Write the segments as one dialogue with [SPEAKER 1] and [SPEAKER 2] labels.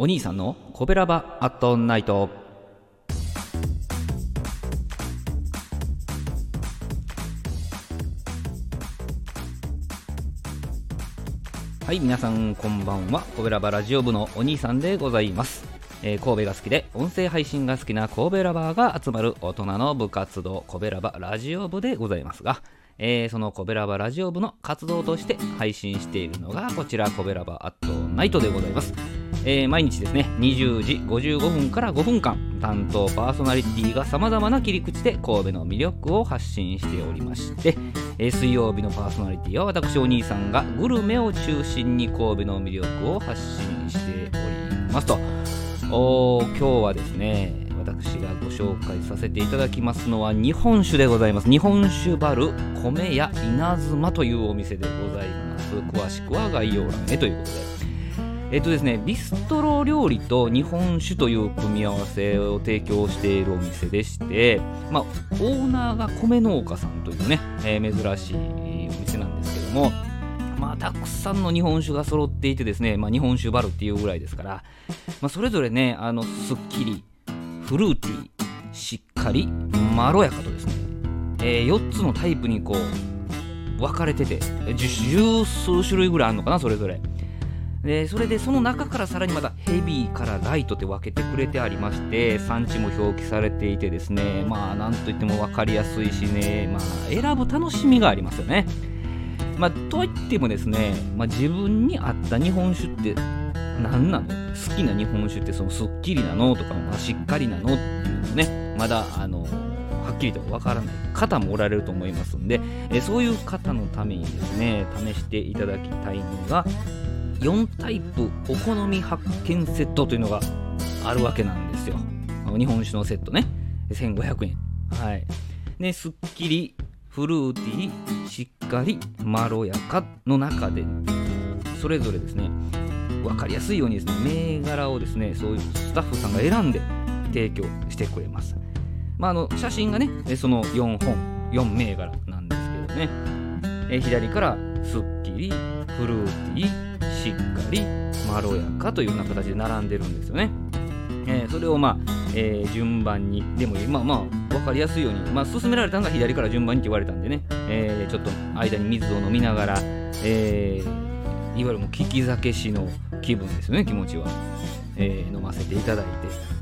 [SPEAKER 1] お兄さんのコベラバアットナイト。はい皆さんこんばんは。コベラバラジオ部のお兄さんでございます、えー神戸が好きで音声配信が好きな神戸ラバーが集まる大人の部活動コベラバラジオ部でございますがえーそのコベラバラジオ部の活動として配信しているのがこちらコベラバアットナイトでございます、えー毎日ですね20時55分から5分間担当パーソナリティがさまざまな切り口で神戸の魅力を発信しておりまして、えー水曜日のパーソナリティは私お兄さんがグルメを中心に神戸の魅力を発信しておりますと。お今日はですね私がご紹介させていただきますのは日本酒でございます。日本酒バル米屋稲妻というお店でございます。詳しくは概要欄へということで。えっとですねビストロ料理と日本酒という組み合わせを提供しているお店でしてまあオーナーが米農家さんというね、えー珍しいお店なんですけどもまあ、たくさんの日本酒が揃っていてですね、まあ、日本酒バルっていうぐらいですから、まあ、それぞれねあのすっきりフルーティーしっかりまろやかとですね、え4つのタイプにこう分かれてて十数種類ぐらいあるのかなそれぞれ。でそれでその中からさらにまたヘビーからライトって分けてくれてありまして産地も表記されていてですねまあなんといっても分かりやすいしねまあ選ぶ楽しみがありますよね。まあ、といってもですね、まあ、自分に合った日本酒って何なの？好きな日本酒ってそのすっきりなのとか、まあ、しっかりなのっていうのね。まだあのはっきりとわからない。方もおられると思いますんで、えそういう方のためにですね試していただきたいのが4タイプお好み発見セットというのがあるわけなんですよ。日本酒のセットね。1500円。はい。ねすっきりフルーティーしっかりまろやかの中でそれぞれですね分かりやすいようにですね銘柄をですねそういうスタッフさんが選んで提供してくれます、まあ、あの写真がねその4本4銘柄なんですけどね。え左からすっきりフルーティーしっかりまろやかというような形で並んでるんですよね。えーそれをまあ、えー順番にでもまあまあ分かりやすいように、まあ、勧められたのが左から順番にって言われたんでね、えーちょっと間に水を飲みながら、えーいわゆるもう利き酒師の気分ですよね気持ちは、えー飲ませていただいて、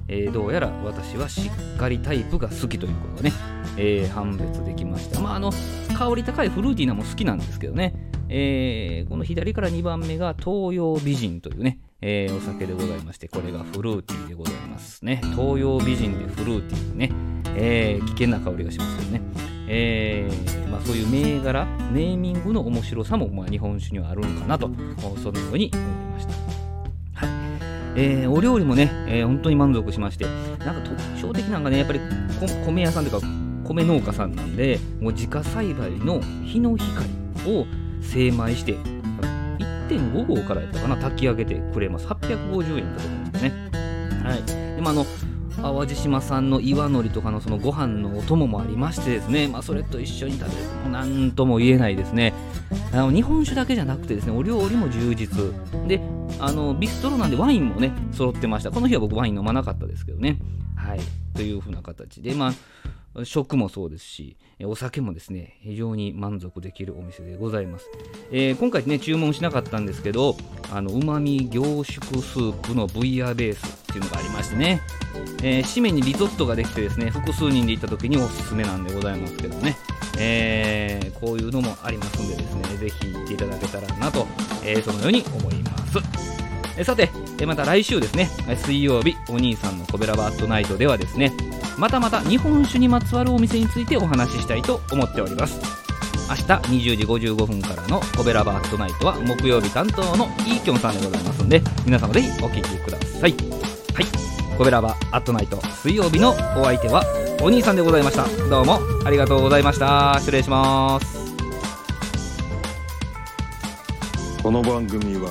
[SPEAKER 1] えーどうやら私はしっかりタイプが好きということがね、えー判別できました。まああの香り高いフルーティーなも好きなんですけどね。えーこの左から2番目が東洋美人というね、えーお酒でございましてこれがフルーティーでございますね。東洋美人でフルーティーでね、えー危険な香りがしますけどね、えー、そういう銘柄ネーミングの面白さも、まあ、日本酒にはあるのかなとそのように思いました。はい。えーお料理もね、えー本当に満足しましてなんか特徴的なのがねやっぱり米屋さんというか米農家さんなんでもう自家栽培の日の光を精米して1.5合からやったかな炊き上げてくれます。850円だと思うんですね。はい。でもあの淡路島産の岩のりとかのそのご飯のお供もありましてですね、まあ、それと一緒に食べる。もう何とも言えないですね。あの日本酒だけじゃなくてですねお料理も充実。であのビストロなんでワインもね揃ってました。この日は僕ワイン飲まなかったですけどね。はい。というふうな形でまあ食もそうですし、お酒もですね、非常に満足できるお店でございます。えー今回ね、注文しなかったんですけど、あの、旨味凝縮スープのブイヤベースっていうのがありましてね、えー締めにリゾットができてですね、複数人で行った時におすすめなんでございますけどね、えーこういうのもありますんでですね、ぜひ行っていただけたらなと、えーそのように思います。えさて、えまた来週ですね、水曜日、お兄さんのコベラバットナイトではですね、またまた日本酒にまつわるお店についてお話ししたいと思っております。明日20時55分からのコベラバットナイトは木曜日担当のイーキョンさんでございますんで、皆様ぜひお聞きください。はい。コベラバアットナイト水曜日のお相手はお兄さんでございました。どうもありがとうございました。失礼します。
[SPEAKER 2] この番組は